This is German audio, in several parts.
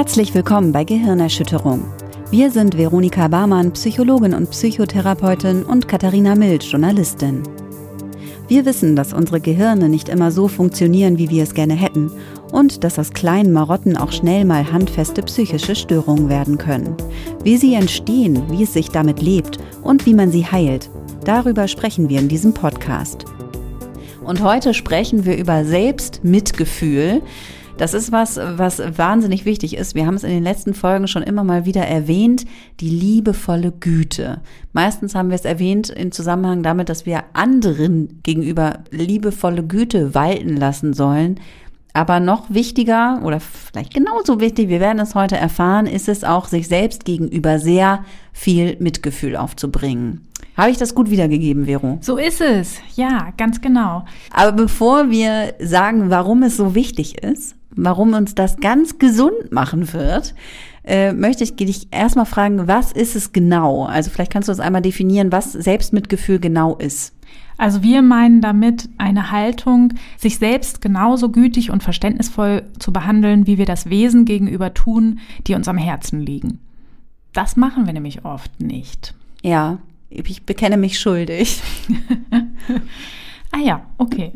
Herzlich willkommen bei Gehirnerschütterung. Wir sind Veronika Barmann, Psychologin und Psychotherapeutin und Katharina Mild, Journalistin. Wir wissen, dass unsere Gehirne nicht immer so funktionieren, wie wir es gerne hätten und dass aus kleinen Marotten auch schnell mal handfeste psychische Störungen werden können. Wie sie entstehen, wie es sich damit lebt und wie man sie heilt, darüber sprechen wir in diesem Podcast. Und heute sprechen wir über Selbstmitgefühl. Das ist was, was wahnsinnig wichtig ist. Wir haben es in den letzten Folgen schon immer mal wieder erwähnt, die liebevolle Güte. Meistens haben wir es erwähnt im Zusammenhang damit, dass wir anderen gegenüber liebevolle Güte walten lassen sollen. Aber noch wichtiger oder vielleicht genauso wichtig, wir werden es heute erfahren, ist es auch, sich selbst gegenüber sehr viel Mitgefühl aufzubringen. Habe ich das gut wiedergegeben, Vero? So ist es, ja, ganz genau. Aber bevor wir sagen, warum es so wichtig ist, warum uns das ganz gesund machen wird, äh, möchte ich dich erstmal fragen, was ist es genau? Also vielleicht kannst du uns einmal definieren, was Selbstmitgefühl genau ist. Also wir meinen damit eine Haltung, sich selbst genauso gütig und verständnisvoll zu behandeln, wie wir das Wesen gegenüber tun, die uns am Herzen liegen. Das machen wir nämlich oft nicht. Ja, ich bekenne mich schuldig. ah ja, okay.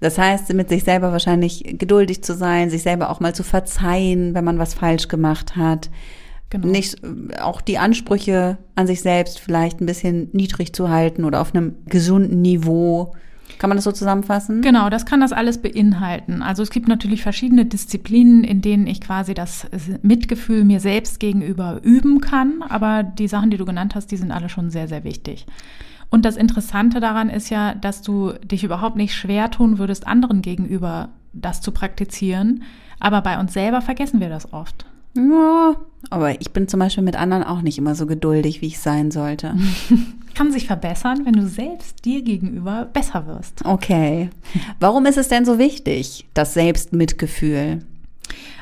Das heißt, mit sich selber wahrscheinlich geduldig zu sein, sich selber auch mal zu verzeihen, wenn man was falsch gemacht hat. Genau. Nicht auch die Ansprüche an sich selbst vielleicht ein bisschen niedrig zu halten oder auf einem gesunden Niveau. Kann man das so zusammenfassen? Genau, das kann das alles beinhalten. Also es gibt natürlich verschiedene Disziplinen, in denen ich quasi das Mitgefühl mir selbst gegenüber üben kann. Aber die Sachen, die du genannt hast, die sind alle schon sehr, sehr wichtig. Und das Interessante daran ist ja, dass du dich überhaupt nicht schwer tun würdest, anderen gegenüber das zu praktizieren. Aber bei uns selber vergessen wir das oft. Ja, aber ich bin zum Beispiel mit anderen auch nicht immer so geduldig, wie ich sein sollte. Kann sich verbessern, wenn du selbst dir gegenüber besser wirst. Okay. Warum ist es denn so wichtig, das Selbstmitgefühl?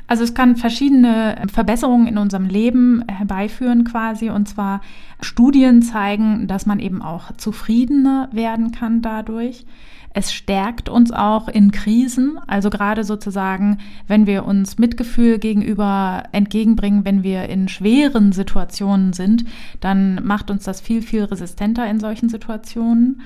Also es kann verschiedene Verbesserungen in unserem Leben herbeiführen quasi. Und zwar Studien zeigen, dass man eben auch zufriedener werden kann dadurch. Es stärkt uns auch in Krisen, also gerade sozusagen, wenn wir uns Mitgefühl gegenüber entgegenbringen, wenn wir in schweren Situationen sind, dann macht uns das viel, viel resistenter in solchen Situationen.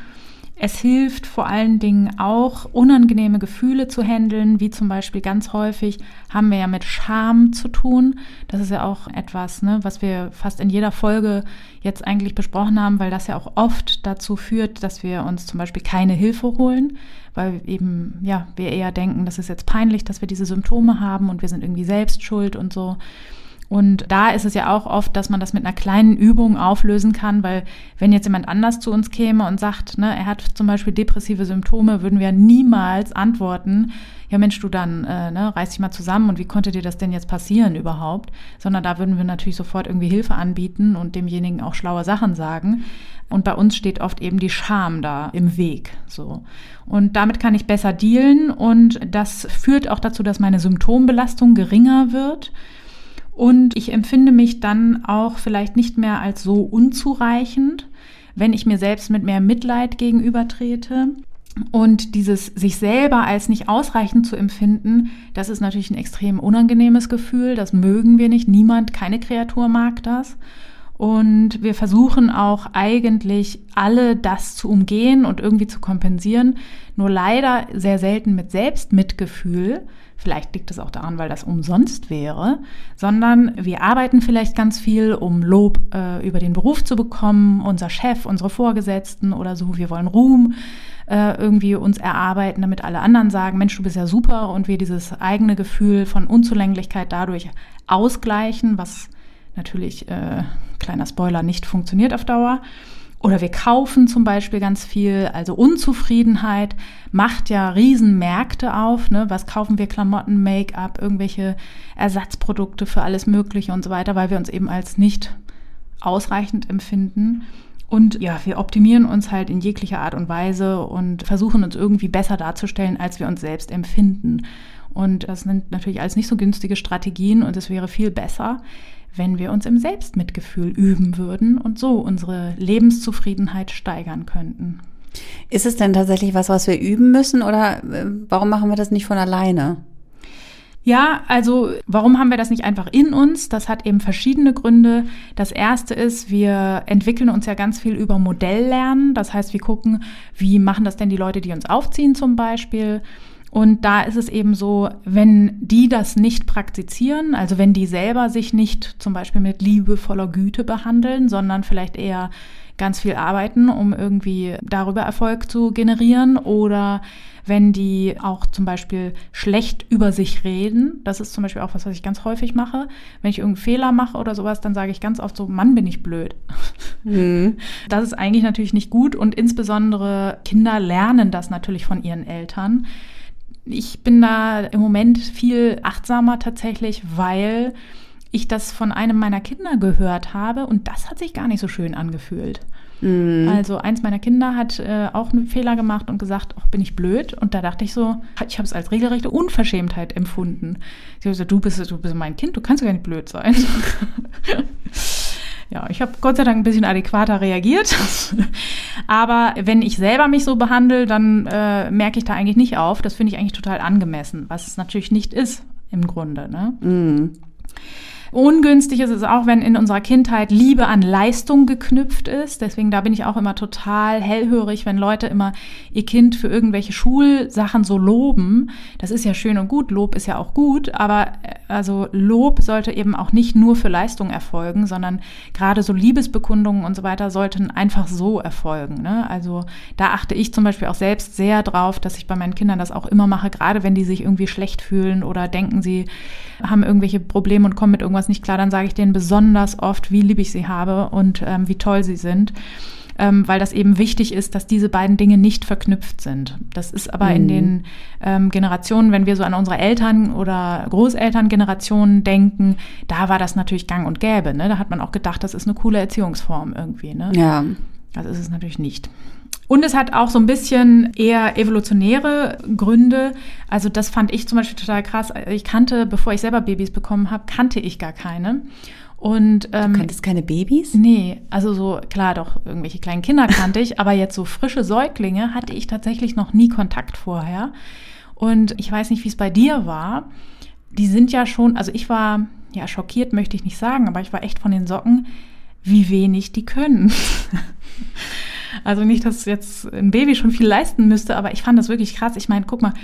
Es hilft vor allen Dingen auch, unangenehme Gefühle zu handeln, wie zum Beispiel ganz häufig haben wir ja mit Scham zu tun. Das ist ja auch etwas, ne, was wir fast in jeder Folge jetzt eigentlich besprochen haben, weil das ja auch oft dazu führt, dass wir uns zum Beispiel keine Hilfe holen, weil eben, ja, wir eher denken, das ist jetzt peinlich, dass wir diese Symptome haben und wir sind irgendwie selbst schuld und so. Und da ist es ja auch oft, dass man das mit einer kleinen Übung auflösen kann, weil wenn jetzt jemand anders zu uns käme und sagt, ne, er hat zum Beispiel depressive Symptome, würden wir niemals antworten, ja Mensch, du dann, äh, ne, reiß dich mal zusammen und wie konnte dir das denn jetzt passieren überhaupt? Sondern da würden wir natürlich sofort irgendwie Hilfe anbieten und demjenigen auch schlaue Sachen sagen. Und bei uns steht oft eben die Scham da im Weg, so. Und damit kann ich besser dealen und das führt auch dazu, dass meine Symptombelastung geringer wird. Und ich empfinde mich dann auch vielleicht nicht mehr als so unzureichend, wenn ich mir selbst mit mehr Mitleid gegenübertrete. Und dieses sich selber als nicht ausreichend zu empfinden, das ist natürlich ein extrem unangenehmes Gefühl. Das mögen wir nicht. Niemand, keine Kreatur mag das. Und wir versuchen auch eigentlich alle das zu umgehen und irgendwie zu kompensieren. Nur leider sehr selten mit Selbstmitgefühl. Vielleicht liegt es auch daran, weil das umsonst wäre, sondern wir arbeiten vielleicht ganz viel, um Lob äh, über den Beruf zu bekommen, unser Chef, unsere Vorgesetzten oder so. Wir wollen Ruhm äh, irgendwie uns erarbeiten, damit alle anderen sagen, Mensch, du bist ja super und wir dieses eigene Gefühl von Unzulänglichkeit dadurch ausgleichen, was natürlich, äh, kleiner Spoiler, nicht funktioniert auf Dauer. Oder wir kaufen zum Beispiel ganz viel. Also Unzufriedenheit macht ja Riesenmärkte auf. Ne? Was kaufen wir? Klamotten, Make-up, irgendwelche Ersatzprodukte für alles Mögliche und so weiter, weil wir uns eben als nicht ausreichend empfinden. Und ja, wir optimieren uns halt in jeglicher Art und Weise und versuchen uns irgendwie besser darzustellen, als wir uns selbst empfinden. Und das sind natürlich alles nicht so günstige Strategien und es wäre viel besser, wenn wir uns im Selbstmitgefühl üben würden und so unsere Lebenszufriedenheit steigern könnten. Ist es denn tatsächlich was, was wir üben müssen oder äh, warum machen wir das nicht von alleine? Ja, also warum haben wir das nicht einfach in uns? Das hat eben verschiedene Gründe. Das erste ist, wir entwickeln uns ja ganz viel über Modelllernen. Das heißt, wir gucken, wie machen das denn die Leute, die uns aufziehen zum Beispiel. Und da ist es eben so, wenn die das nicht praktizieren, also wenn die selber sich nicht zum Beispiel mit liebevoller Güte behandeln, sondern vielleicht eher ganz viel arbeiten, um irgendwie darüber Erfolg zu generieren oder wenn die auch zum Beispiel schlecht über sich reden. Das ist zum Beispiel auch was, was ich ganz häufig mache. Wenn ich irgendeinen Fehler mache oder sowas, dann sage ich ganz oft so, Mann, bin ich blöd. Mhm. Das ist eigentlich natürlich nicht gut und insbesondere Kinder lernen das natürlich von ihren Eltern. Ich bin da im Moment viel achtsamer tatsächlich, weil ich das von einem meiner Kinder gehört habe und das hat sich gar nicht so schön angefühlt. Mhm. Also eins meiner Kinder hat äh, auch einen Fehler gemacht und gesagt, ach, bin ich blöd? Und da dachte ich so, ich habe es als regelrechte Unverschämtheit empfunden. Sie hat gesagt, du bist, du bist mein Kind, du kannst gar nicht blöd sein. ja, ich habe Gott sei Dank ein bisschen adäquater reagiert. Aber wenn ich selber mich so behandle, dann äh, merke ich da eigentlich nicht auf. Das finde ich eigentlich total angemessen, was es natürlich nicht ist im Grunde. Ne? Mhm. Ungünstig ist es auch, wenn in unserer Kindheit Liebe an Leistung geknüpft ist. Deswegen da bin ich auch immer total hellhörig, wenn Leute immer ihr Kind für irgendwelche Schulsachen so loben. Das ist ja schön und gut. Lob ist ja auch gut, aber äh, also Lob sollte eben auch nicht nur für Leistung erfolgen, sondern gerade so Liebesbekundungen und so weiter sollten einfach so erfolgen. Ne? Also da achte ich zum Beispiel auch selbst sehr drauf, dass ich bei meinen Kindern das auch immer mache, gerade wenn die sich irgendwie schlecht fühlen oder denken, sie haben irgendwelche Probleme und kommen mit irgendwas nicht klar, dann sage ich denen besonders oft, wie lieb ich sie habe und ähm, wie toll sie sind. Ähm, weil das eben wichtig ist, dass diese beiden Dinge nicht verknüpft sind. Das ist aber mhm. in den ähm, Generationen, wenn wir so an unsere Eltern oder Großelterngenerationen denken, da war das natürlich gang und gäbe. Ne? Da hat man auch gedacht, das ist eine coole Erziehungsform irgendwie. Ne? Ja. Das ist es natürlich nicht. Und es hat auch so ein bisschen eher evolutionäre Gründe. Also das fand ich zum Beispiel total krass. Ich kannte, bevor ich selber Babys bekommen habe, kannte ich gar keine. Und, ähm, du kanntest keine Babys? Nee, also so, klar, doch, irgendwelche kleinen Kinder kannte ich, aber jetzt so frische Säuglinge hatte ich tatsächlich noch nie Kontakt vorher. Und ich weiß nicht, wie es bei dir war. Die sind ja schon, also ich war, ja, schockiert möchte ich nicht sagen, aber ich war echt von den Socken, wie wenig die können. Also nicht, dass jetzt ein Baby schon viel leisten müsste, aber ich fand das wirklich krass. Ich meine, guck mal,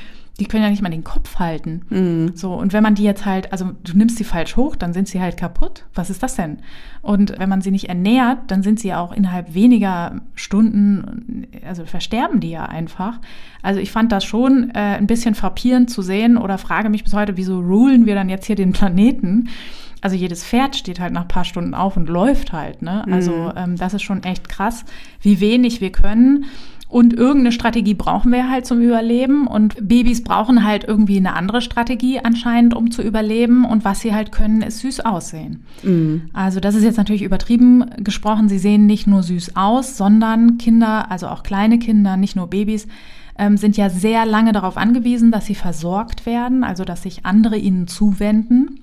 die können ja nicht mal den Kopf halten. Mhm. So, und wenn man die jetzt halt, also du nimmst sie falsch hoch, dann sind sie halt kaputt. Was ist das denn? Und wenn man sie nicht ernährt, dann sind sie ja auch innerhalb weniger Stunden, also versterben die ja einfach. Also ich fand das schon äh, ein bisschen frappierend zu sehen oder frage mich bis heute, wieso rulen wir dann jetzt hier den Planeten? Also jedes Pferd steht halt nach paar Stunden auf und läuft halt. Ne? Also mhm. ähm, das ist schon echt krass, wie wenig wir können. Und irgendeine Strategie brauchen wir halt zum Überleben. Und Babys brauchen halt irgendwie eine andere Strategie anscheinend, um zu überleben. Und was sie halt können, ist süß aussehen. Mhm. Also das ist jetzt natürlich übertrieben gesprochen. Sie sehen nicht nur süß aus, sondern Kinder, also auch kleine Kinder, nicht nur Babys, ähm, sind ja sehr lange darauf angewiesen, dass sie versorgt werden, also dass sich andere ihnen zuwenden.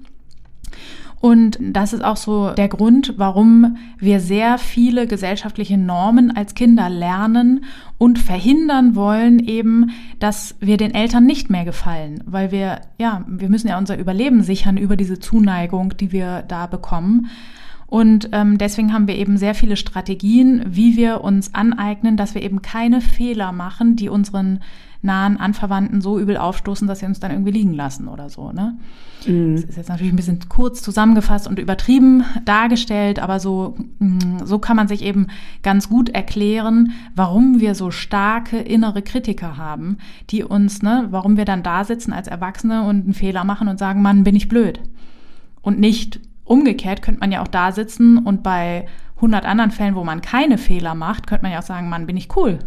Und das ist auch so der Grund, warum wir sehr viele gesellschaftliche Normen als Kinder lernen und verhindern wollen eben, dass wir den Eltern nicht mehr gefallen, weil wir, ja, wir müssen ja unser Überleben sichern über diese Zuneigung, die wir da bekommen. Und ähm, deswegen haben wir eben sehr viele Strategien, wie wir uns aneignen, dass wir eben keine Fehler machen, die unseren nahen Anverwandten so übel aufstoßen, dass sie uns dann irgendwie liegen lassen oder so. Ne? Mhm. Das ist jetzt natürlich ein bisschen kurz zusammengefasst und übertrieben dargestellt, aber so, mm, so kann man sich eben ganz gut erklären, warum wir so starke innere Kritiker haben, die uns, ne, warum wir dann da sitzen als Erwachsene und einen Fehler machen und sagen, Mann, bin ich blöd. Und nicht umgekehrt könnte man ja auch da sitzen und bei 100 anderen Fällen, wo man keine Fehler macht, könnte man ja auch sagen, Mann, bin ich cool.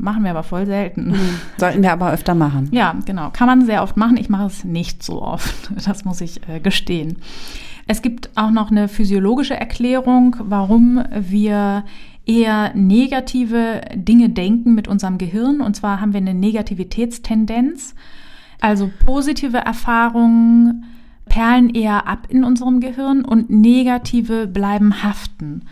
Machen wir aber voll selten. Mhm. Sollten wir aber öfter machen. Ja, genau. Kann man sehr oft machen. Ich mache es nicht so oft. Das muss ich äh, gestehen. Es gibt auch noch eine physiologische Erklärung, warum wir eher negative Dinge denken mit unserem Gehirn. Und zwar haben wir eine Negativitätstendenz. Also positive Erfahrungen perlen eher ab in unserem Gehirn und negative bleiben haften.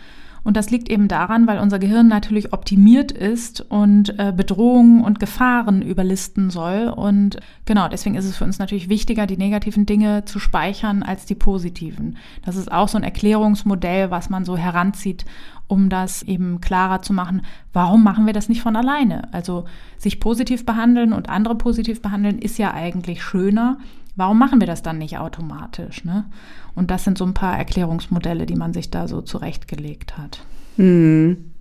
Und das liegt eben daran, weil unser Gehirn natürlich optimiert ist und äh, Bedrohungen und Gefahren überlisten soll. Und genau, deswegen ist es für uns natürlich wichtiger, die negativen Dinge zu speichern als die positiven. Das ist auch so ein Erklärungsmodell, was man so heranzieht, um das eben klarer zu machen. Warum machen wir das nicht von alleine? Also sich positiv behandeln und andere positiv behandeln ist ja eigentlich schöner. Warum machen wir das dann nicht automatisch? Ne? Und das sind so ein paar Erklärungsmodelle, die man sich da so zurechtgelegt hat. Hm.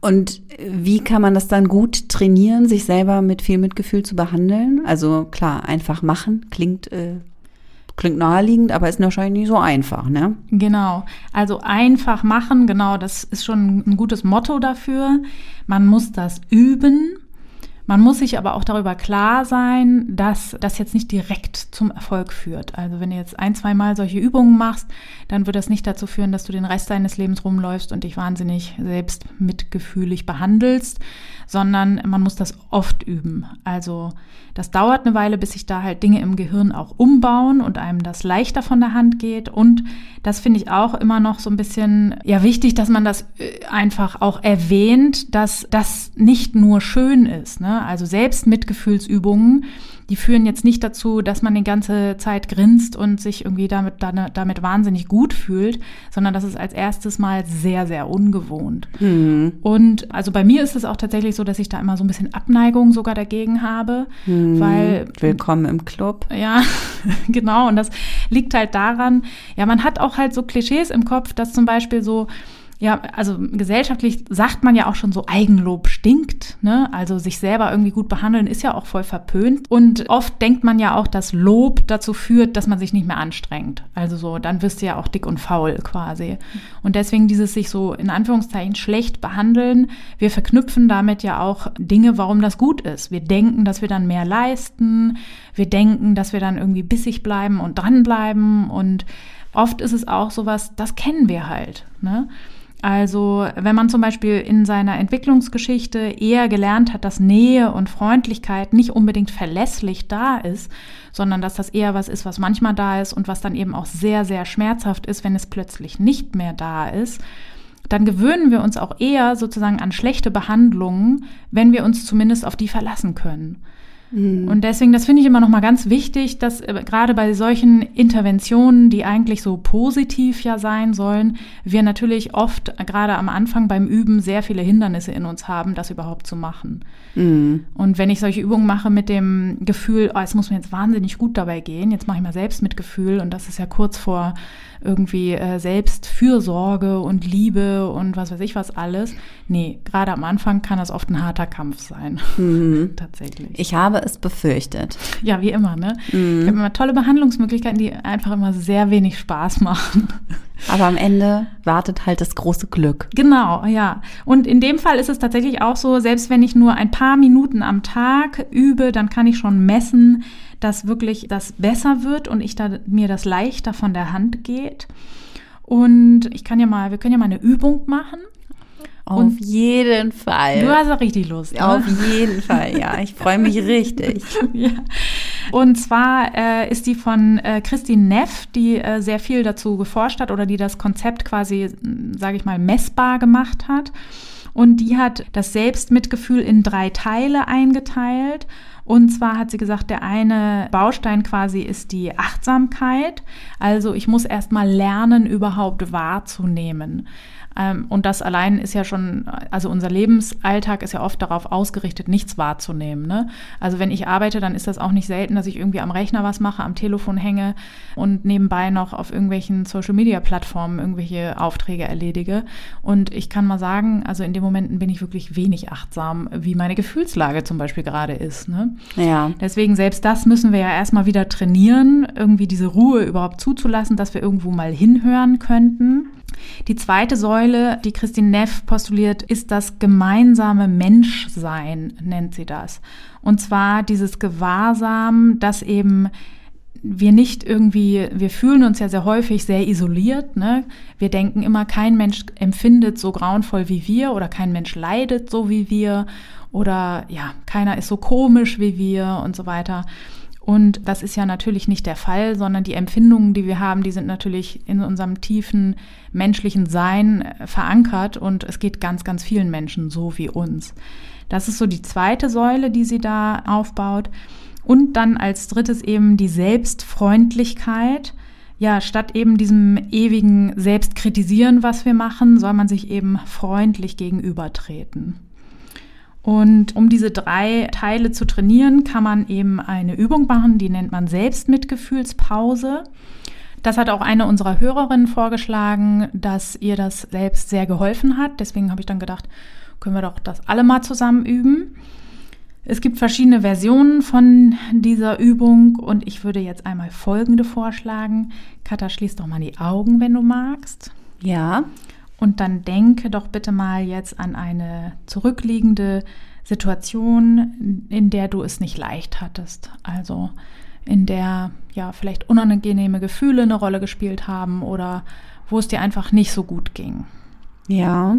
Und wie kann man das dann gut trainieren, sich selber mit viel Mitgefühl zu behandeln? Also klar, einfach machen klingt äh, klingt naheliegend, aber ist wahrscheinlich nicht so einfach, ne? Genau. Also einfach machen, genau, das ist schon ein gutes Motto dafür. Man muss das üben. Man muss sich aber auch darüber klar sein, dass das jetzt nicht direkt zum Erfolg führt. Also wenn du jetzt ein, zwei Mal solche Übungen machst, dann wird das nicht dazu führen, dass du den Rest deines Lebens rumläufst und dich wahnsinnig selbst mitgefühlig behandelst, sondern man muss das oft üben. Also das dauert eine Weile, bis sich da halt Dinge im Gehirn auch umbauen und einem das leichter von der Hand geht. Und das finde ich auch immer noch so ein bisschen ja wichtig, dass man das äh, einfach auch erwähnt, dass das nicht nur schön ist. Ne? Also selbst Mitgefühlsübungen die führen jetzt nicht dazu, dass man die ganze Zeit grinst und sich irgendwie damit, damit wahnsinnig gut fühlt, sondern das ist als erstes Mal sehr, sehr ungewohnt. Mhm. Und also bei mir ist es auch tatsächlich so, dass ich da immer so ein bisschen Abneigung sogar dagegen habe, mhm. weil. Willkommen im Club. Ja, genau. Und das liegt halt daran, ja, man hat auch halt so Klischees im Kopf, dass zum Beispiel so, ja, also gesellschaftlich sagt man ja auch schon so, Eigenlob stinkt. Ne? Also sich selber irgendwie gut behandeln ist ja auch voll verpönt. Und oft denkt man ja auch, dass Lob dazu führt, dass man sich nicht mehr anstrengt. Also so, dann wirst du ja auch dick und faul quasi. Und deswegen dieses sich so in Anführungszeichen schlecht behandeln, wir verknüpfen damit ja auch Dinge, warum das gut ist. Wir denken, dass wir dann mehr leisten. Wir denken, dass wir dann irgendwie bissig bleiben und dranbleiben. Und oft ist es auch sowas, das kennen wir halt. Ne? Also wenn man zum Beispiel in seiner Entwicklungsgeschichte eher gelernt hat, dass Nähe und Freundlichkeit nicht unbedingt verlässlich da ist, sondern dass das eher was ist, was manchmal da ist und was dann eben auch sehr, sehr schmerzhaft ist, wenn es plötzlich nicht mehr da ist, dann gewöhnen wir uns auch eher sozusagen an schlechte Behandlungen, wenn wir uns zumindest auf die verlassen können. Mhm. Und deswegen, das finde ich immer noch mal ganz wichtig, dass äh, gerade bei solchen Interventionen, die eigentlich so positiv ja sein sollen, wir natürlich oft äh, gerade am Anfang beim Üben sehr viele Hindernisse in uns haben, das überhaupt zu machen. Mhm. Und wenn ich solche Übungen mache mit dem Gefühl, oh, es muss mir jetzt wahnsinnig gut dabei gehen, jetzt mache ich mal selbst mit Gefühl und das ist ja kurz vor irgendwie äh, Selbstfürsorge und Liebe und was weiß ich was alles. Nee, gerade am Anfang kann das oft ein harter Kampf sein. Mhm. Tatsächlich. Ich habe es befürchtet. Ja, wie immer, ne? Mhm. Ich habe immer tolle Behandlungsmöglichkeiten, die einfach immer sehr wenig Spaß machen. Aber am Ende wartet halt das große Glück. Genau, ja. Und in dem Fall ist es tatsächlich auch so, selbst wenn ich nur ein paar Minuten am Tag übe, dann kann ich schon messen, dass wirklich das besser wird und ich da, mir das leichter von der Hand geht. Und ich kann ja mal, wir können ja mal eine Übung machen. Auf und jeden Fall. Du hast auch richtig Lust. Ja, auf jeden Fall, ja. Ich freue mich richtig. ja. Und zwar äh, ist die von äh, Christine Neff, die äh, sehr viel dazu geforscht hat oder die das Konzept quasi, sage ich mal, messbar gemacht hat. Und die hat das Selbstmitgefühl in drei Teile eingeteilt. Und zwar hat sie gesagt, der eine Baustein quasi ist die Achtsamkeit. Also ich muss erst mal lernen, überhaupt wahrzunehmen. Ähm, und das allein ist ja schon, also unser Lebensalltag ist ja oft darauf ausgerichtet, nichts wahrzunehmen. Ne? Also wenn ich arbeite, dann ist das auch nicht selten, dass ich irgendwie am Rechner was mache, am Telefon hänge und nebenbei noch auf irgendwelchen Social-Media-Plattformen irgendwelche Aufträge erledige. Und ich kann mal sagen, also in den Momenten bin ich wirklich wenig achtsam, wie meine Gefühlslage zum Beispiel gerade ist. Ne? Ja. Deswegen selbst das müssen wir ja erstmal wieder trainieren, irgendwie diese Ruhe überhaupt zuzulassen, dass wir irgendwo mal hinhören könnten. Die zweite Säule, die Christine Neff postuliert, ist das gemeinsame Menschsein, nennt sie das. Und zwar dieses Gewahrsam, dass eben wir nicht irgendwie, wir fühlen uns ja sehr häufig sehr isoliert. Ne? Wir denken immer, kein Mensch empfindet so grauenvoll wie wir oder kein Mensch leidet so wie wir oder ja, keiner ist so komisch wie wir und so weiter. Und das ist ja natürlich nicht der Fall, sondern die Empfindungen, die wir haben, die sind natürlich in unserem tiefen menschlichen Sein äh, verankert und es geht ganz, ganz vielen Menschen so wie uns. Das ist so die zweite Säule, die sie da aufbaut. Und dann als drittes eben die Selbstfreundlichkeit. Ja, statt eben diesem ewigen Selbstkritisieren, was wir machen, soll man sich eben freundlich gegenübertreten. Und um diese drei Teile zu trainieren, kann man eben eine Übung machen, die nennt man Selbstmitgefühlspause. Das hat auch eine unserer Hörerinnen vorgeschlagen, dass ihr das selbst sehr geholfen hat. Deswegen habe ich dann gedacht, können wir doch das alle mal zusammen üben. Es gibt verschiedene Versionen von dieser Übung und ich würde jetzt einmal folgende vorschlagen. Katha, schließ doch mal die Augen, wenn du magst. Ja. Und dann denke doch bitte mal jetzt an eine zurückliegende Situation, in der du es nicht leicht hattest. Also in der ja vielleicht unangenehme Gefühle eine Rolle gespielt haben oder wo es dir einfach nicht so gut ging. Ja.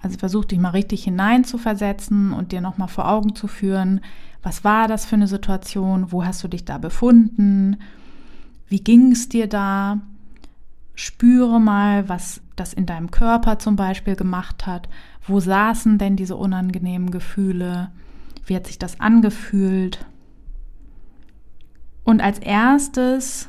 Also versuch dich mal richtig hineinzuversetzen und dir nochmal vor Augen zu führen, was war das für eine Situation, wo hast du dich da befunden, wie ging es dir da, spüre mal, was das in deinem Körper zum Beispiel gemacht hat, wo saßen denn diese unangenehmen Gefühle, wie hat sich das angefühlt. Und als erstes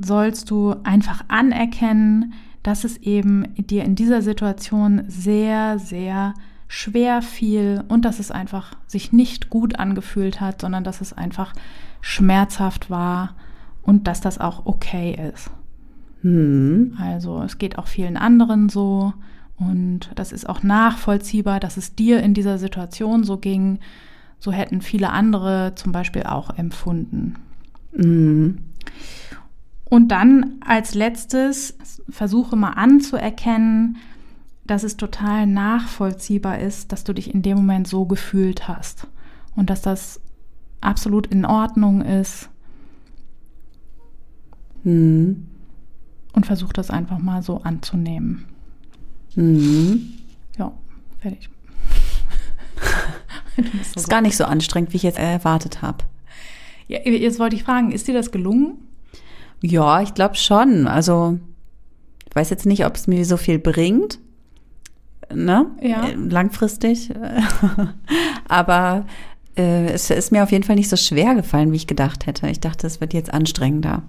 sollst du einfach anerkennen, dass es eben dir in dieser Situation sehr, sehr schwer fiel und dass es einfach sich nicht gut angefühlt hat, sondern dass es einfach schmerzhaft war und dass das auch okay ist. Hm. Also es geht auch vielen anderen so und das ist auch nachvollziehbar, dass es dir in dieser Situation so ging. So hätten viele andere zum Beispiel auch empfunden. Hm. Und dann als letztes versuche mal anzuerkennen, dass es total nachvollziehbar ist, dass du dich in dem Moment so gefühlt hast und dass das absolut in Ordnung ist. Mhm. Und versuch das einfach mal so anzunehmen. Mhm. Ja, fertig. das ist gar nicht so anstrengend, wie ich jetzt erwartet habe. Ja, jetzt wollte ich fragen, ist dir das gelungen? Ja, ich glaube schon. Also ich weiß jetzt nicht, ob es mir so viel bringt, ne? Ja. Äh, langfristig. Aber äh, es ist mir auf jeden Fall nicht so schwer gefallen, wie ich gedacht hätte. Ich dachte, es wird jetzt anstrengender.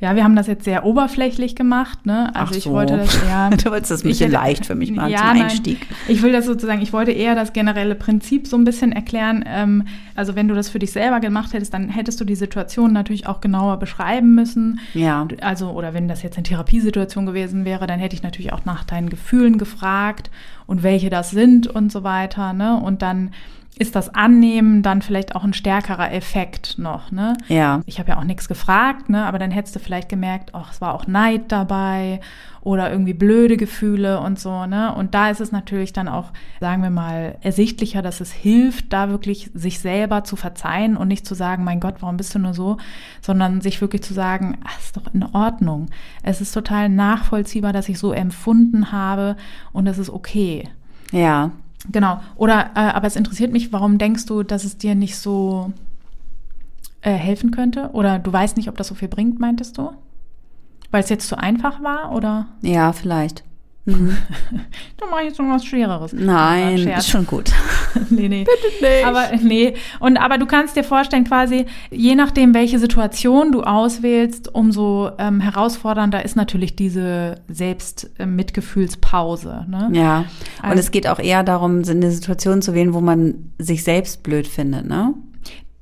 Ja, wir haben das jetzt sehr oberflächlich gemacht, ne? Also Ach ich so. wollte das ja. du wolltest das ein bisschen hätte- leicht für mich machen ja, zum nein. Einstieg. Ich will das sozusagen, ich wollte eher das generelle Prinzip so ein bisschen erklären. Ähm, also wenn du das für dich selber gemacht hättest, dann hättest du die Situation natürlich auch genauer beschreiben müssen. Ja. Also, oder wenn das jetzt eine Therapiesituation gewesen wäre, dann hätte ich natürlich auch nach deinen Gefühlen gefragt und welche das sind und so weiter, ne? Und dann ist das Annehmen dann vielleicht auch ein stärkerer Effekt noch, ne? Ja. Ich habe ja auch nichts gefragt, ne? aber dann hättest du vielleicht gemerkt, ach, es war auch Neid dabei oder irgendwie blöde Gefühle und so, ne? Und da ist es natürlich dann auch, sagen wir mal, ersichtlicher, dass es hilft, da wirklich sich selber zu verzeihen und nicht zu sagen, mein Gott, warum bist du nur so, sondern sich wirklich zu sagen, ach, ist doch in Ordnung. Es ist total nachvollziehbar, dass ich so empfunden habe und es ist okay. Ja. Genau. Oder, äh, aber es interessiert mich, warum denkst du, dass es dir nicht so äh, helfen könnte? Oder du weißt nicht, ob das so viel bringt, meintest du? Weil es jetzt zu einfach war? Oder? Ja, vielleicht. Mhm. Dann mache ich jetzt noch was Schwereres. Nein, Scherz. ist schon gut. nee, nee. Bitte nicht. Aber nee. Und aber du kannst dir vorstellen, quasi, je nachdem, welche Situation du auswählst, umso ähm, herausfordernder ist natürlich diese Selbstmitgefühlspause. Ne? Ja. Und Also- es geht auch eher darum, eine Situation zu wählen, wo man sich selbst blöd findet, ne?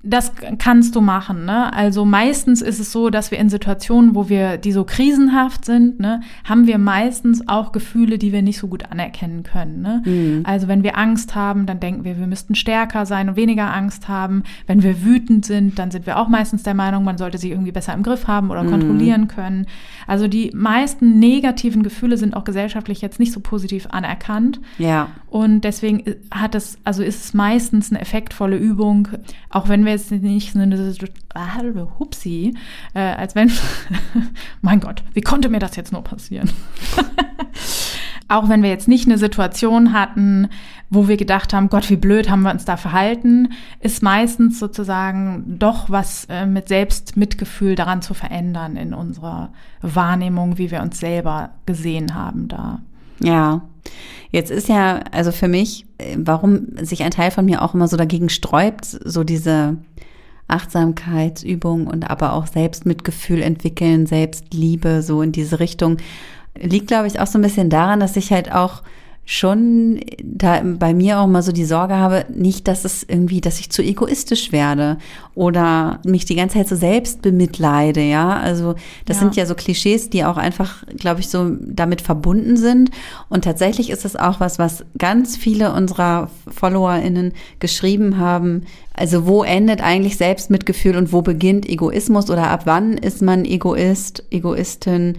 Das kannst du machen. Ne? Also meistens ist es so, dass wir in Situationen, wo wir, die so krisenhaft sind, ne, haben wir meistens auch Gefühle, die wir nicht so gut anerkennen können. Ne? Mhm. Also wenn wir Angst haben, dann denken wir, wir müssten stärker sein und weniger Angst haben. Wenn wir wütend sind, dann sind wir auch meistens der Meinung, man sollte sie irgendwie besser im Griff haben oder kontrollieren können. Also die meisten negativen Gefühle sind auch gesellschaftlich jetzt nicht so positiv anerkannt. Ja. Und deswegen hat es, also ist es meistens eine effektvolle Übung, auch wenn wir jetzt nicht so eine ah, Hupsi, äh, als wenn, mein Gott, wie konnte mir das jetzt nur passieren? auch wenn wir jetzt nicht eine Situation hatten, wo wir gedacht haben, Gott, wie blöd haben wir uns da verhalten, ist meistens sozusagen doch was äh, mit Selbstmitgefühl daran zu verändern in unserer Wahrnehmung, wie wir uns selber gesehen haben da. Ja, jetzt ist ja, also für mich, äh, warum sich ein Teil von mir auch immer so dagegen sträubt, so diese Achtsamkeitsübung und aber auch Selbstmitgefühl entwickeln, Selbstliebe, so in diese Richtung, liegt, glaube ich, auch so ein bisschen daran, dass ich halt auch schon da bei mir auch mal so die Sorge habe, nicht, dass es irgendwie, dass ich zu egoistisch werde oder mich die ganze Zeit so selbst bemitleide, ja. Also das ja. sind ja so Klischees, die auch einfach, glaube ich, so damit verbunden sind. Und tatsächlich ist es auch was, was ganz viele unserer FollowerInnen geschrieben haben. Also wo endet eigentlich Selbstmitgefühl und wo beginnt Egoismus oder ab wann ist man Egoist, Egoistin?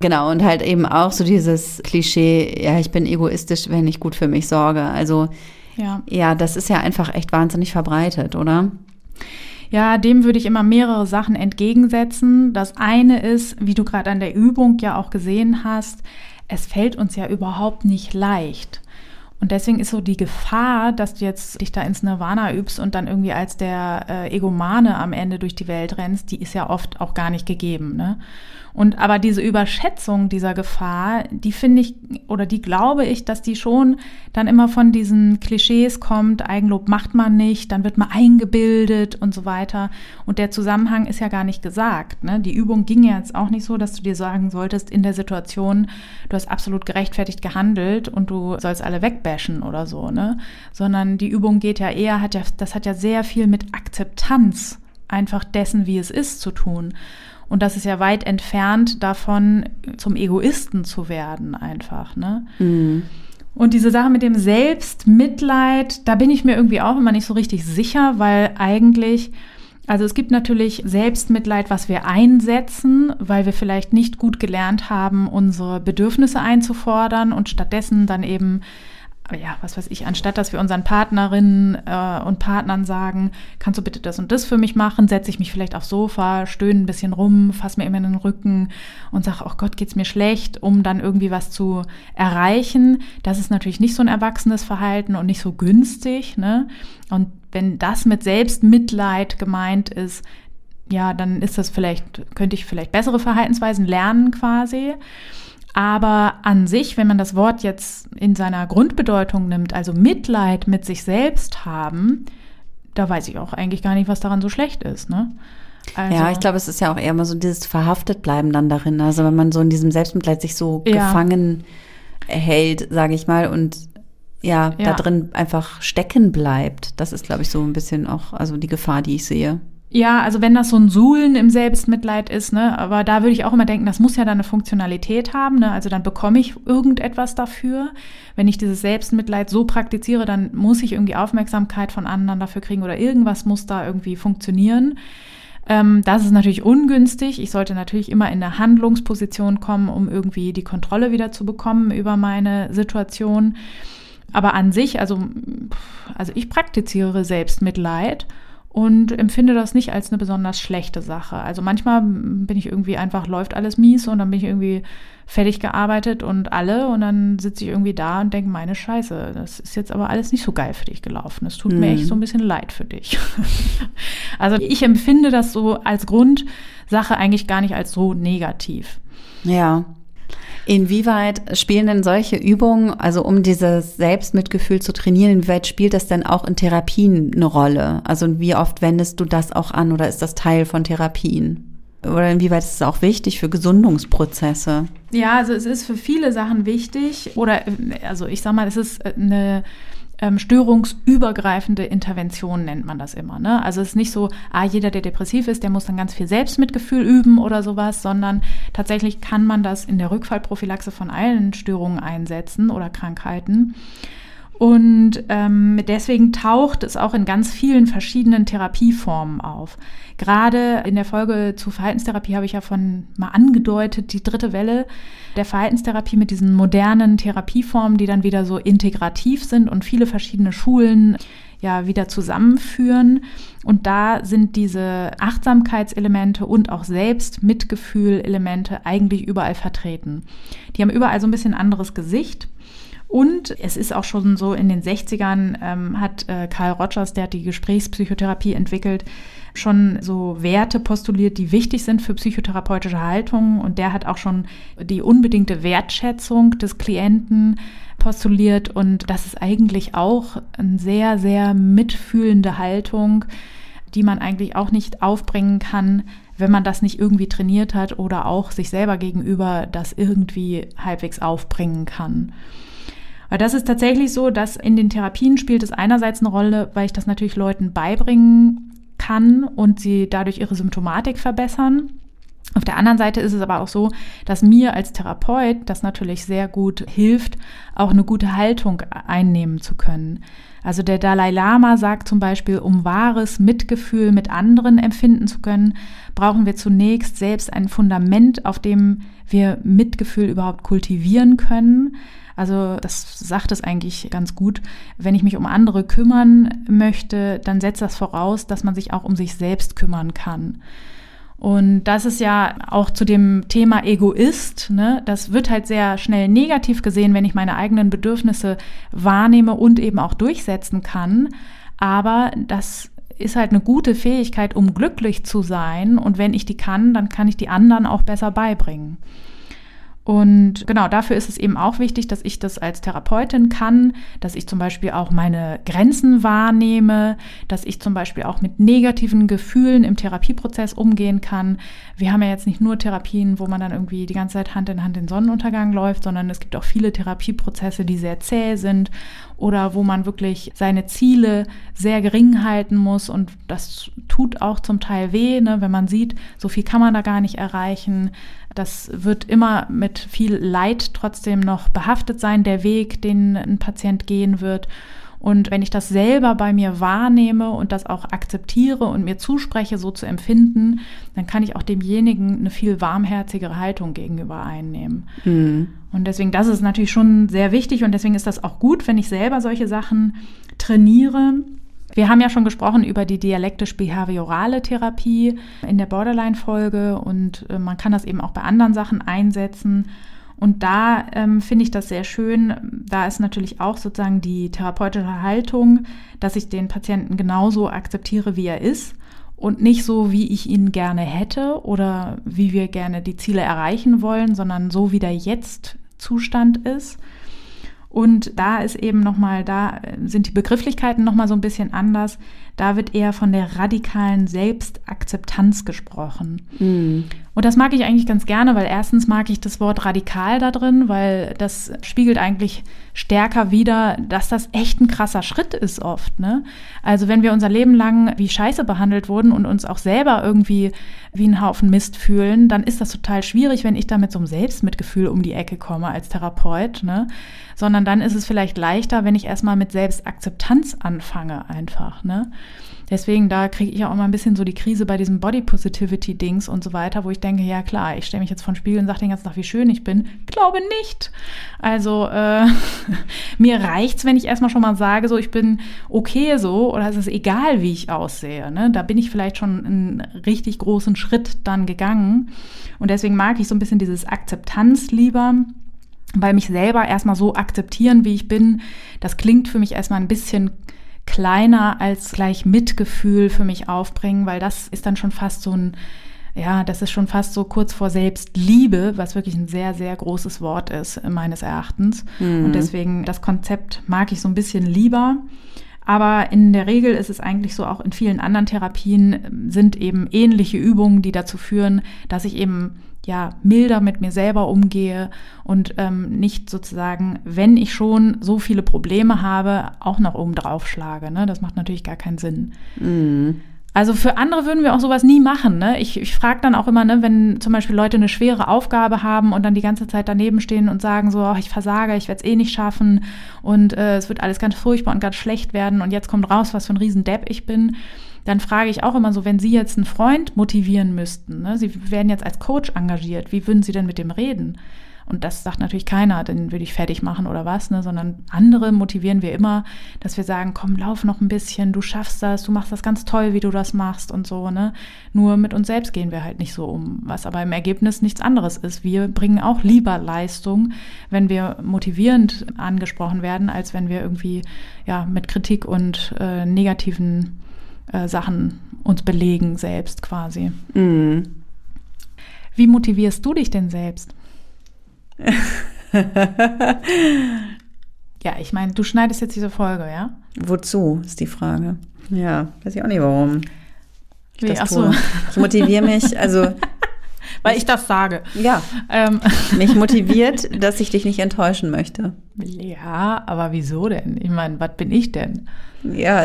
Genau, und halt eben auch so dieses Klischee, ja, ich bin egoistisch, wenn ich gut für mich sorge. Also ja, ja das ist ja einfach echt wahnsinnig verbreitet, oder? Ja, dem würde ich immer mehrere Sachen entgegensetzen. Das eine ist, wie du gerade an der Übung ja auch gesehen hast, es fällt uns ja überhaupt nicht leicht. Und deswegen ist so die Gefahr, dass du jetzt dich da ins Nirvana übst und dann irgendwie als der äh, Egomane am Ende durch die Welt rennst, die ist ja oft auch gar nicht gegeben. Ne? Und aber diese Überschätzung dieser Gefahr, die finde ich oder die glaube ich, dass die schon dann immer von diesen Klischees kommt, Eigenlob macht man nicht, dann wird man eingebildet und so weiter. Und der Zusammenhang ist ja gar nicht gesagt. Ne? Die Übung ging ja jetzt auch nicht so, dass du dir sagen solltest, in der Situation, du hast absolut gerechtfertigt gehandelt und du sollst alle wegbashen oder so, ne? Sondern die Übung geht ja eher, hat ja, das hat ja sehr viel mit Akzeptanz einfach dessen, wie es ist, zu tun. Und das ist ja weit entfernt davon, zum Egoisten zu werden, einfach. Ne? Mhm. Und diese Sache mit dem Selbstmitleid, da bin ich mir irgendwie auch immer nicht so richtig sicher, weil eigentlich, also es gibt natürlich Selbstmitleid, was wir einsetzen, weil wir vielleicht nicht gut gelernt haben, unsere Bedürfnisse einzufordern und stattdessen dann eben ja, was weiß ich, anstatt dass wir unseren Partnerinnen äh, und Partnern sagen, kannst du bitte das und das für mich machen, setze ich mich vielleicht aufs Sofa, stöhne ein bisschen rum, fasse mir immer in den Rücken und sage, oh Gott, geht's mir schlecht, um dann irgendwie was zu erreichen. Das ist natürlich nicht so ein erwachsenes Verhalten und nicht so günstig. Ne? Und wenn das mit Selbstmitleid gemeint ist, ja, dann ist das vielleicht, könnte ich vielleicht bessere Verhaltensweisen lernen quasi. Aber an sich, wenn man das Wort jetzt in seiner Grundbedeutung nimmt, also Mitleid mit sich selbst haben, da weiß ich auch eigentlich gar nicht, was daran so schlecht ist. Ne? Also, ja, ich glaube, es ist ja auch eher mal so dieses verhaftet bleiben dann darin. Also wenn man so in diesem Selbstmitleid sich so ja. gefangen hält, sage ich mal, und ja, ja, da drin einfach stecken bleibt. Das ist, glaube ich, so ein bisschen auch, also die Gefahr, die ich sehe. Ja, also wenn das so ein Suhlen im Selbstmitleid ist, ne, aber da würde ich auch immer denken, das muss ja dann eine Funktionalität haben, ne? Also dann bekomme ich irgendetwas dafür. Wenn ich dieses Selbstmitleid so praktiziere, dann muss ich irgendwie Aufmerksamkeit von anderen dafür kriegen oder irgendwas muss da irgendwie funktionieren. Ähm, das ist natürlich ungünstig. Ich sollte natürlich immer in eine Handlungsposition kommen, um irgendwie die Kontrolle wieder zu bekommen über meine Situation. Aber an sich, also, also ich praktiziere Selbstmitleid und empfinde das nicht als eine besonders schlechte Sache. Also manchmal bin ich irgendwie einfach, läuft alles mies und dann bin ich irgendwie fertig gearbeitet und alle und dann sitze ich irgendwie da und denke, meine Scheiße, das ist jetzt aber alles nicht so geil für dich gelaufen. Es tut mhm. mir echt so ein bisschen leid für dich. also ich empfinde das so als Grundsache eigentlich gar nicht als so negativ. Ja. Inwieweit spielen denn solche Übungen, also um dieses Selbstmitgefühl zu trainieren, inwieweit spielt das denn auch in Therapien eine Rolle? Also wie oft wendest du das auch an oder ist das Teil von Therapien? Oder inwieweit ist es auch wichtig für Gesundungsprozesse? Ja, also es ist für viele Sachen wichtig. Oder also ich sag mal, es ist eine ähm, störungsübergreifende Intervention nennt man das immer. Ne? Also es ist nicht so, ah, jeder, der depressiv ist, der muss dann ganz viel Selbstmitgefühl üben oder sowas, sondern tatsächlich kann man das in der Rückfallprophylaxe von allen Störungen einsetzen oder Krankheiten. Und ähm, deswegen taucht es auch in ganz vielen verschiedenen Therapieformen auf. Gerade in der Folge zu Verhaltenstherapie habe ich ja von mal angedeutet, die dritte Welle der Verhaltenstherapie mit diesen modernen Therapieformen, die dann wieder so integrativ sind und viele verschiedene Schulen ja wieder zusammenführen. Und da sind diese Achtsamkeitselemente und auch Selbstmitgefühl-Elemente eigentlich überall vertreten. Die haben überall so ein bisschen anderes Gesicht. Und es ist auch schon so in den 60ern ähm, hat äh, Carl Rogers, der hat die Gesprächspsychotherapie entwickelt, schon so Werte postuliert, die wichtig sind für psychotherapeutische Haltungen. Und der hat auch schon die unbedingte Wertschätzung des Klienten postuliert. Und das ist eigentlich auch eine sehr, sehr mitfühlende Haltung, die man eigentlich auch nicht aufbringen kann, wenn man das nicht irgendwie trainiert hat oder auch sich selber gegenüber das irgendwie halbwegs aufbringen kann. Weil das ist tatsächlich so, dass in den Therapien spielt es einerseits eine Rolle, weil ich das natürlich Leuten beibringen kann und sie dadurch ihre Symptomatik verbessern. Auf der anderen Seite ist es aber auch so, dass mir als Therapeut das natürlich sehr gut hilft, auch eine gute Haltung einnehmen zu können. Also der Dalai Lama sagt zum Beispiel, um wahres Mitgefühl mit anderen empfinden zu können, brauchen wir zunächst selbst ein Fundament, auf dem wir Mitgefühl überhaupt kultivieren können. Also das sagt es eigentlich ganz gut. Wenn ich mich um andere kümmern möchte, dann setzt das voraus, dass man sich auch um sich selbst kümmern kann. Und das ist ja auch zu dem Thema Egoist. Ne? Das wird halt sehr schnell negativ gesehen, wenn ich meine eigenen Bedürfnisse wahrnehme und eben auch durchsetzen kann. Aber das ist halt eine gute Fähigkeit, um glücklich zu sein. Und wenn ich die kann, dann kann ich die anderen auch besser beibringen. Und genau dafür ist es eben auch wichtig, dass ich das als Therapeutin kann, dass ich zum Beispiel auch meine Grenzen wahrnehme, dass ich zum Beispiel auch mit negativen Gefühlen im Therapieprozess umgehen kann. Wir haben ja jetzt nicht nur Therapien, wo man dann irgendwie die ganze Zeit Hand in Hand den Sonnenuntergang läuft, sondern es gibt auch viele Therapieprozesse, die sehr zäh sind oder wo man wirklich seine Ziele sehr gering halten muss. Und das tut auch zum Teil weh, ne, wenn man sieht, so viel kann man da gar nicht erreichen. Das wird immer mit viel Leid trotzdem noch behaftet sein, der Weg, den ein Patient gehen wird. Und wenn ich das selber bei mir wahrnehme und das auch akzeptiere und mir zuspreche, so zu empfinden, dann kann ich auch demjenigen eine viel warmherzigere Haltung gegenüber einnehmen. Mhm. Und deswegen, das ist natürlich schon sehr wichtig und deswegen ist das auch gut, wenn ich selber solche Sachen trainiere wir haben ja schon gesprochen über die dialektisch-behaviorale Therapie in der Borderline-Folge und äh, man kann das eben auch bei anderen Sachen einsetzen. Und da ähm, finde ich das sehr schön. Da ist natürlich auch sozusagen die therapeutische Haltung, dass ich den Patienten genauso akzeptiere, wie er ist und nicht so, wie ich ihn gerne hätte oder wie wir gerne die Ziele erreichen wollen, sondern so, wie der Jetzt-Zustand ist. Und da ist eben nochmal, da sind die Begrifflichkeiten nochmal so ein bisschen anders. Da wird eher von der radikalen Selbstakzeptanz gesprochen. Mhm. Und das mag ich eigentlich ganz gerne, weil erstens mag ich das Wort radikal da drin, weil das spiegelt eigentlich stärker wider, dass das echt ein krasser Schritt ist oft. Ne? Also wenn wir unser Leben lang wie Scheiße behandelt wurden und uns auch selber irgendwie wie ein Haufen Mist fühlen, dann ist das total schwierig, wenn ich da mit so einem Selbstmitgefühl um die Ecke komme als Therapeut. Ne? Sondern dann ist es vielleicht leichter, wenn ich erstmal mit Selbstakzeptanz anfange einfach. Ne? Deswegen, da kriege ich auch mal ein bisschen so die Krise bei diesem Body Positivity Dings und so weiter, wo ich denke, ja klar, ich stelle mich jetzt vor den Spiegel und sage den ganzen Tag, wie schön ich bin. Glaube nicht. Also äh, mir reicht's, wenn ich erstmal schon mal sage, so ich bin okay so oder es ist egal, wie ich aussehe. Ne? Da bin ich vielleicht schon einen richtig großen Schritt dann gegangen. Und deswegen mag ich so ein bisschen dieses Akzeptanz lieber weil mich selber erstmal so akzeptieren, wie ich bin, das klingt für mich erstmal ein bisschen kleiner als gleich Mitgefühl für mich aufbringen, weil das ist dann schon fast so ein, ja, das ist schon fast so kurz vor Selbstliebe, was wirklich ein sehr, sehr großes Wort ist, meines Erachtens. Mhm. Und deswegen, das Konzept mag ich so ein bisschen lieber. Aber in der Regel ist es eigentlich so, auch in vielen anderen Therapien sind eben ähnliche Übungen, die dazu führen, dass ich eben ja milder mit mir selber umgehe und ähm, nicht sozusagen, wenn ich schon so viele Probleme habe, auch noch oben drauf schlage. Ne? Das macht natürlich gar keinen Sinn. Mhm. Also für andere würden wir auch sowas nie machen. Ne? Ich, ich frage dann auch immer, ne, wenn zum Beispiel Leute eine schwere Aufgabe haben und dann die ganze Zeit daneben stehen und sagen so, oh, ich versage, ich werde es eh nicht schaffen und äh, es wird alles ganz furchtbar und ganz schlecht werden und jetzt kommt raus, was für ein Riesendepp ich bin dann frage ich auch immer so, wenn Sie jetzt einen Freund motivieren müssten, ne, Sie werden jetzt als Coach engagiert, wie würden Sie denn mit dem reden? Und das sagt natürlich keiner, den würde ich fertig machen oder was, ne? sondern andere motivieren wir immer, dass wir sagen, komm, lauf noch ein bisschen, du schaffst das, du machst das ganz toll, wie du das machst und so. Ne? Nur mit uns selbst gehen wir halt nicht so um, was aber im Ergebnis nichts anderes ist. Wir bringen auch lieber Leistung, wenn wir motivierend angesprochen werden, als wenn wir irgendwie ja mit Kritik und äh, negativen äh, Sachen uns belegen selbst quasi. Mhm. Wie motivierst du dich denn selbst? ja, ich meine, du schneidest jetzt diese Folge, ja? Wozu, ist die Frage. Ja, weiß ich auch nicht warum. Ich Wie, das ach so. tue. Ich motiviere mich, also Weil ich das sage. ja, Ähm, mich motiviert, dass ich dich nicht enttäuschen möchte. ja, aber wieso denn? Ich meine, was bin ich denn? Ja,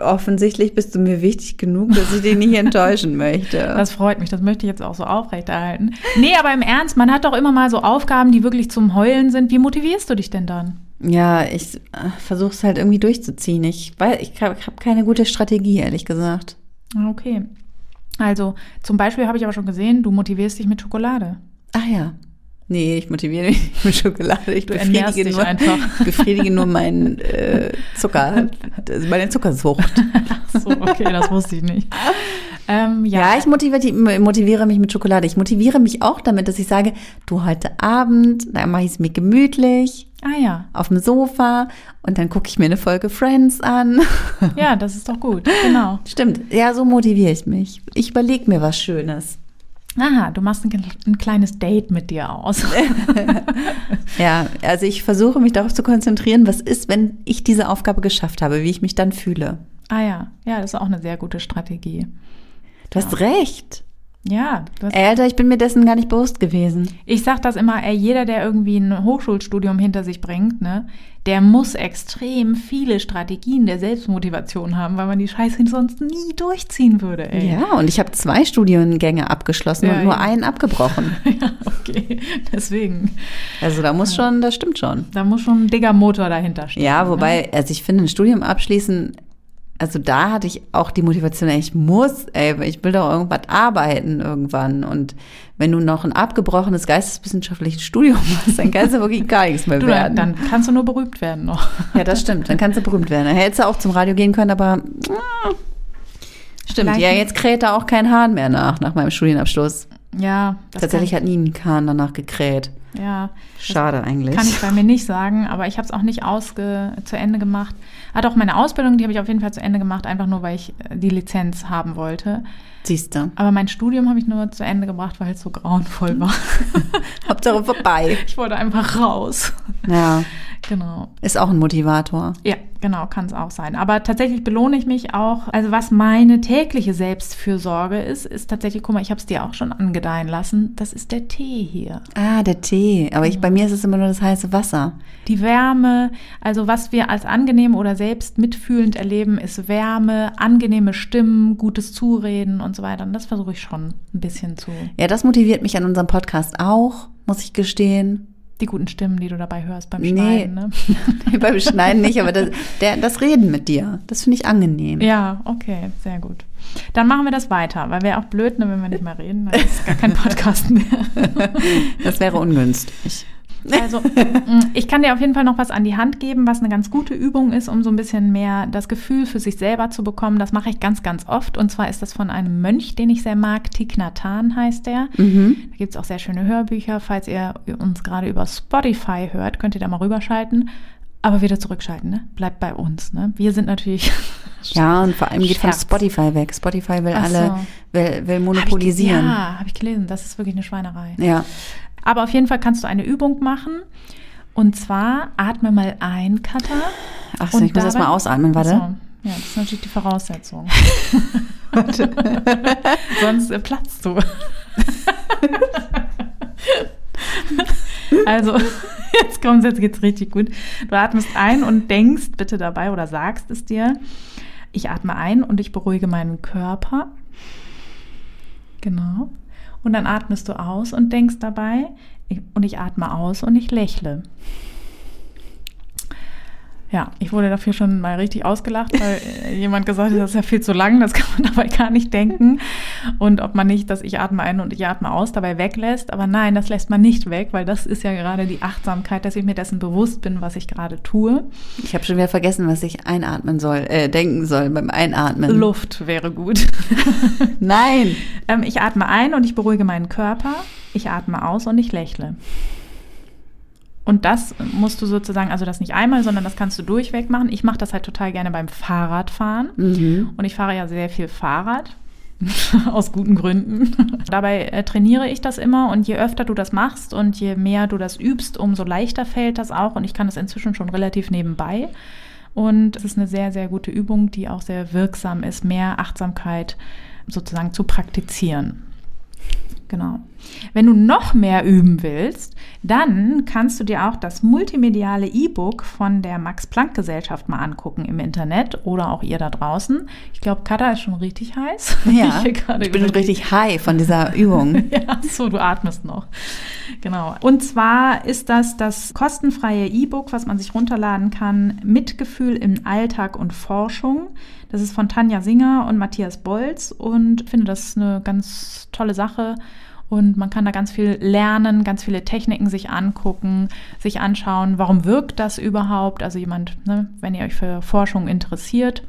offensichtlich bist du mir wichtig genug, dass ich dich nicht enttäuschen möchte. Das freut mich, das möchte ich jetzt auch so aufrechterhalten. Nee, aber im Ernst, man hat doch immer mal so Aufgaben, die wirklich zum Heulen sind. Wie motivierst du dich denn dann? Ja, ich versuche es halt irgendwie durchzuziehen. Ich weiß, ich habe hab keine gute Strategie, ehrlich gesagt. Ah, Okay. Also, zum Beispiel habe ich aber schon gesehen, du motivierst dich mit Schokolade. Ach ja. Nee, ich motiviere mich nicht mit Schokolade. Ich Du befriedige dich nur, einfach. befriedige nur meinen äh, Zucker, das- meine Zuckersucht. Ach so, okay, das wusste ich nicht. Ähm, ja, Ja, ich motiviere, motiviere mich mit Schokolade. Ich motiviere mich auch damit, dass ich sage, du heute Abend, da mache ich es mir gemütlich ah ja, auf dem Sofa und dann gucke ich mir eine Folge Friends an. ja, das ist doch gut, genau. Stimmt, ja, so motiviere ich mich. Ich überlege mir was Schönes. Aha, du machst ein, ein kleines Date mit dir aus. Ja, also ich versuche mich darauf zu konzentrieren, was ist, wenn ich diese Aufgabe geschafft habe, wie ich mich dann fühle. ah ja, ja, das ist auch eine sehr gute Strategie. Du hast recht. Ja, Alter, ich bin mir dessen gar nicht bewusst gewesen. ich sag das immer, ey, jeder, der irgendwie ein Hochschulstudium hinter sich bringt, ne, der muss extrem viele Strategien der Selbstmotivation haben, weil man die Scheiße sonst nie durchziehen würde, ey. Ja, und ich habe zwei Studiengänge abgeschlossen Ja, und nur ja. einen abgebrochen. ja okay, deswegen. Also da muss schon, das stimmt schon. Da muss schon ein dicker Motor dahinter stehen. Ja, ne? wobei, also ich finde, ein Studium abschließen, also da hatte ich auch die Motivation, ey, ich muss, ey, ich will doch irgendwas arbeiten irgendwann. Und wenn du noch ein abgebrochenes geisteswissenschaftliches Studium hast, dann kannst du wirklich gar nichts mehr Du, werden. dann kannst du nur berühmt werden noch. Ja, das stimmt. Dann kannst du berühmt werden. Dann hättest du auch zum Radio gehen können, aber ah, stimmt. Vielleicht- Ja, jetzt kräht da auch kein Hahn mehr nach, nach meinem Studienabschluss. Ja, Tatsächlich hat nie ein Kahn danach gekräht. Ja, Schade eigentlich. kann ich bei mir nicht sagen, aber ich habe es auch nicht ausge, zu Ende gemacht. Hat auch meine Ausbildung, die habe ich auf jeden Fall zu Ende gemacht, einfach nur, weil ich äh, die Lizenz haben wollte. Siehst du. Aber mein Studium habe ich nur zu Ende gebracht, weil es so grauenvoll war. Hauptsache vorbei. Ich wollte einfach raus. Ja, Genau. ist auch ein Motivator. Ja, genau, kann es auch sein. Aber tatsächlich belohne ich mich auch. Also was meine tägliche Selbstfürsorge ist, ist tatsächlich, guck mal, ich habe es dir auch schon angedeihen lassen, das ist der Tee hier. Ah, der Tee. Aber ich, bei mir ist es immer nur das heiße Wasser. Die Wärme, also was wir als angenehm oder selbst mitfühlend erleben, ist Wärme, angenehme Stimmen, gutes Zureden und so weiter. Und das versuche ich schon ein bisschen zu. Ja, das motiviert mich an unserem Podcast auch, muss ich gestehen. Die guten Stimmen, die du dabei hörst beim Nee. Schneiden. Ne? Beim Schneiden nicht, aber das, der, das Reden mit dir, das finde ich angenehm. Ja, okay, sehr gut. Dann machen wir das weiter, weil wäre auch blöd, ne, wenn wir nicht mehr reden. Dann ist gar kein Podcast mehr. Das wäre ungünstig. Also, mh, ich kann dir auf jeden Fall noch was an die Hand geben, was eine ganz gute Übung ist, um so ein bisschen mehr das Gefühl für sich selber zu bekommen. Das mache ich ganz, ganz oft. Und zwar ist das von einem Mönch, den ich sehr mag. Thich Nhat Hanh heißt der. Mhm. Da gibt es auch sehr schöne Hörbücher. Falls ihr uns gerade über Spotify hört, könnt ihr da mal rüberschalten. Aber wieder zurückschalten, ne? Bleibt bei uns, ne? Wir sind natürlich. Ja, und vor allem geht von Scherz. Spotify weg. Spotify will Ach alle, so. will, will Hab ich, monopolisieren. ja, habe ich gelesen. Das ist wirklich eine Schweinerei. ja. Aber auf jeden Fall kannst du eine Übung machen. Und zwar atme mal ein, Katha. Ach so, ich muss erst mal ausatmen, warte. So. Ja, das ist natürlich die Voraussetzung. Sonst äh, platzt du. also, jetzt kommt jetzt geht's richtig gut. Du atmest ein und denkst bitte dabei oder sagst es dir. Ich atme ein und ich beruhige meinen Körper. Genau. Und dann atmest du aus und denkst dabei, und ich atme aus und ich lächle. Ja, ich wurde dafür schon mal richtig ausgelacht, weil äh, jemand gesagt hat, das ist ja viel zu lang, das kann man dabei gar nicht denken. Und ob man nicht, dass ich atme ein und ich atme aus, dabei weglässt. Aber nein, das lässt man nicht weg, weil das ist ja gerade die Achtsamkeit, dass ich mir dessen bewusst bin, was ich gerade tue. Ich habe schon wieder vergessen, was ich einatmen soll, äh, denken soll beim Einatmen. Luft wäre gut. nein. ähm, ich atme ein und ich beruhige meinen Körper. Ich atme aus und ich lächle. Und das musst du sozusagen, also das nicht einmal, sondern das kannst du durchweg machen. Ich mache das halt total gerne beim Fahrradfahren. Mhm. Und ich fahre ja sehr viel Fahrrad. aus guten Gründen. Dabei äh, trainiere ich das immer und je öfter du das machst und je mehr du das übst, umso leichter fällt das auch und ich kann das inzwischen schon relativ nebenbei. Und es ist eine sehr, sehr gute Übung, die auch sehr wirksam ist, mehr Achtsamkeit sozusagen zu praktizieren. Genau. Wenn du noch mehr üben willst, dann kannst du dir auch das multimediale E-Book von der Max-Planck-Gesellschaft mal angucken im Internet oder auch ihr da draußen. Ich glaube, Kata ist schon richtig heiß. Ja, ich, ich bin schon richtig high von dieser Übung. ja, so, du atmest noch. Genau. Und zwar ist das das kostenfreie E-Book, was man sich runterladen kann, Mitgefühl im Alltag und Forschung. Das ist von Tanja Singer und Matthias Bolz und finde das eine ganz tolle Sache. Und man kann da ganz viel lernen, ganz viele Techniken sich angucken, sich anschauen, warum wirkt das überhaupt? Also jemand, ne, wenn ihr euch für Forschung interessiert,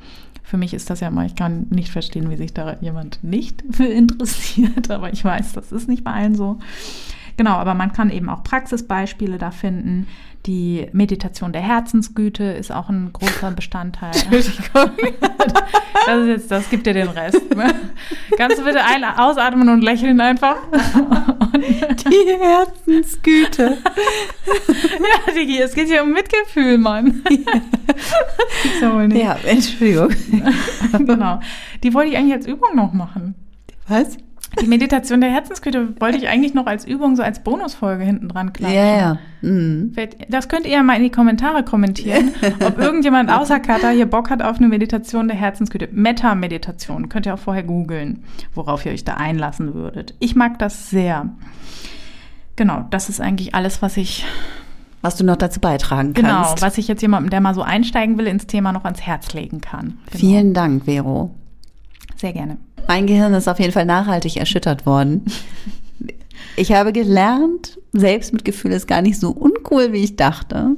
für mich ist das ja mal, ich kann nicht verstehen, wie sich da jemand nicht für interessiert, aber ich weiß, das ist nicht bei allen so. Genau, aber man kann eben auch Praxisbeispiele da finden. Die Meditation der Herzensgüte ist auch ein großer Bestandteil. Entschuldigung. Das ist jetzt, das gibt dir den Rest. Ne? Kannst du bitte ein, ausatmen und lächeln einfach? Die Herzensgüte. Ja, Digi, es geht hier um Mitgefühl, Mann. Ja, ja Entschuldigung. Genau. Die wollte ich eigentlich als Übung noch machen. Was? Die Meditation der Herzensgüte wollte ich eigentlich noch als Übung, so als Bonusfolge hinten dran klatschen. Ja, ja. Mhm. Das könnt ihr ja mal in die Kommentare kommentieren, ob irgendjemand außer Kata hier Bock hat auf eine Meditation der Herzensgüte. Meta-Meditation. Könnt ihr auch vorher googeln, worauf ihr euch da einlassen würdet. Ich mag das sehr. Genau, das ist eigentlich alles, was ich was du noch dazu beitragen genau, kannst. Genau, was ich jetzt jemandem, der mal so einsteigen will, ins Thema noch ans Herz legen kann. Genau. Vielen Dank, Vero. Sehr gerne. Mein Gehirn ist auf jeden Fall nachhaltig erschüttert worden. Ich habe gelernt, Selbstmitgefühl ist gar nicht so uncool, wie ich dachte.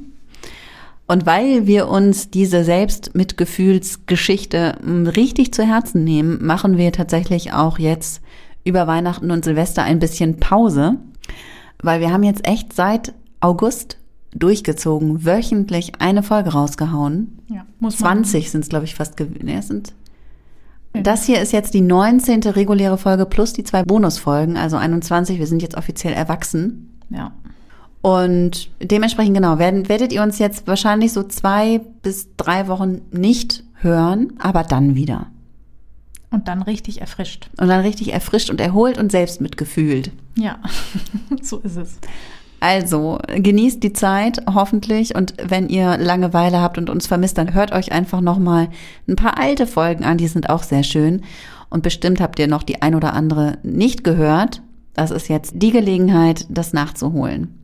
Und weil wir uns diese Selbstmitgefühlsgeschichte hm, richtig zu Herzen nehmen, machen wir tatsächlich auch jetzt über Weihnachten und Silvester ein bisschen Pause, weil wir haben jetzt echt seit August durchgezogen, wöchentlich eine Folge rausgehauen. Ja, muss 20 sind es, glaube ich, fast gewesen. Ja, sind das hier ist jetzt die 19. reguläre Folge plus die zwei Bonusfolgen, also 21. Wir sind jetzt offiziell erwachsen. Ja. Und dementsprechend, genau, werden, werdet ihr uns jetzt wahrscheinlich so zwei bis drei Wochen nicht hören, aber dann wieder. Und dann richtig erfrischt. Und dann richtig erfrischt und erholt und selbst mitgefühlt. Ja, so ist es. Also genießt die Zeit hoffentlich und wenn ihr Langeweile habt und uns vermisst, dann hört euch einfach noch mal ein paar alte Folgen an, die sind auch sehr schön und bestimmt habt ihr noch die ein oder andere nicht gehört. Das ist jetzt die Gelegenheit, das nachzuholen.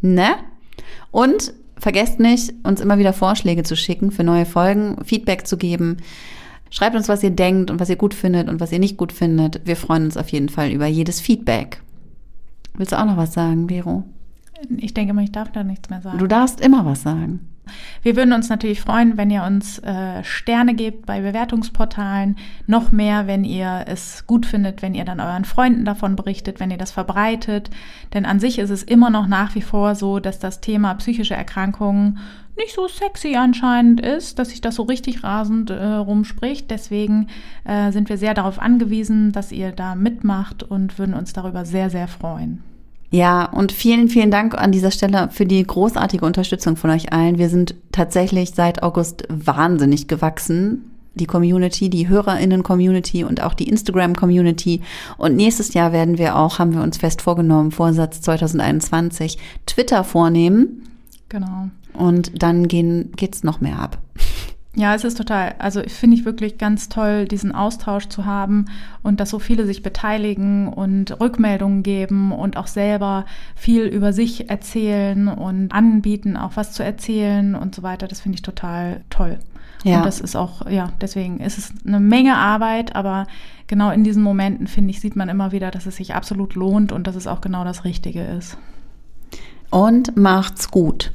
Ne? Und vergesst nicht, uns immer wieder Vorschläge zu schicken für neue Folgen, Feedback zu geben. Schreibt uns, was ihr denkt und was ihr gut findet und was ihr nicht gut findet. Wir freuen uns auf jeden Fall über jedes Feedback. Willst du auch noch was sagen, Vero? Ich denke mal, ich darf da nichts mehr sagen. Du darfst immer was sagen. Wir würden uns natürlich freuen, wenn ihr uns äh, Sterne gebt bei Bewertungsportalen. Noch mehr, wenn ihr es gut findet, wenn ihr dann euren Freunden davon berichtet, wenn ihr das verbreitet. Denn an sich ist es immer noch nach wie vor so, dass das Thema psychische Erkrankungen nicht so sexy anscheinend ist, dass sich das so richtig rasend äh, rumspricht. Deswegen äh, sind wir sehr darauf angewiesen, dass ihr da mitmacht und würden uns darüber sehr, sehr freuen. Ja, und vielen, vielen Dank an dieser Stelle für die großartige Unterstützung von euch allen. Wir sind tatsächlich seit August wahnsinnig gewachsen. Die Community, die HörerInnen-Community und auch die Instagram-Community. Und nächstes Jahr werden wir auch, haben wir uns fest vorgenommen, Vorsatz 2021, Twitter vornehmen. Genau. Und dann gehen, geht's noch mehr ab. Ja, es ist total, also finde ich wirklich ganz toll, diesen Austausch zu haben und dass so viele sich beteiligen und Rückmeldungen geben und auch selber viel über sich erzählen und anbieten, auch was zu erzählen und so weiter. Das finde ich total toll. Ja. Und das ist auch, ja, deswegen ist es eine Menge Arbeit, aber genau in diesen Momenten, finde ich, sieht man immer wieder, dass es sich absolut lohnt und dass es auch genau das Richtige ist. Und macht's gut.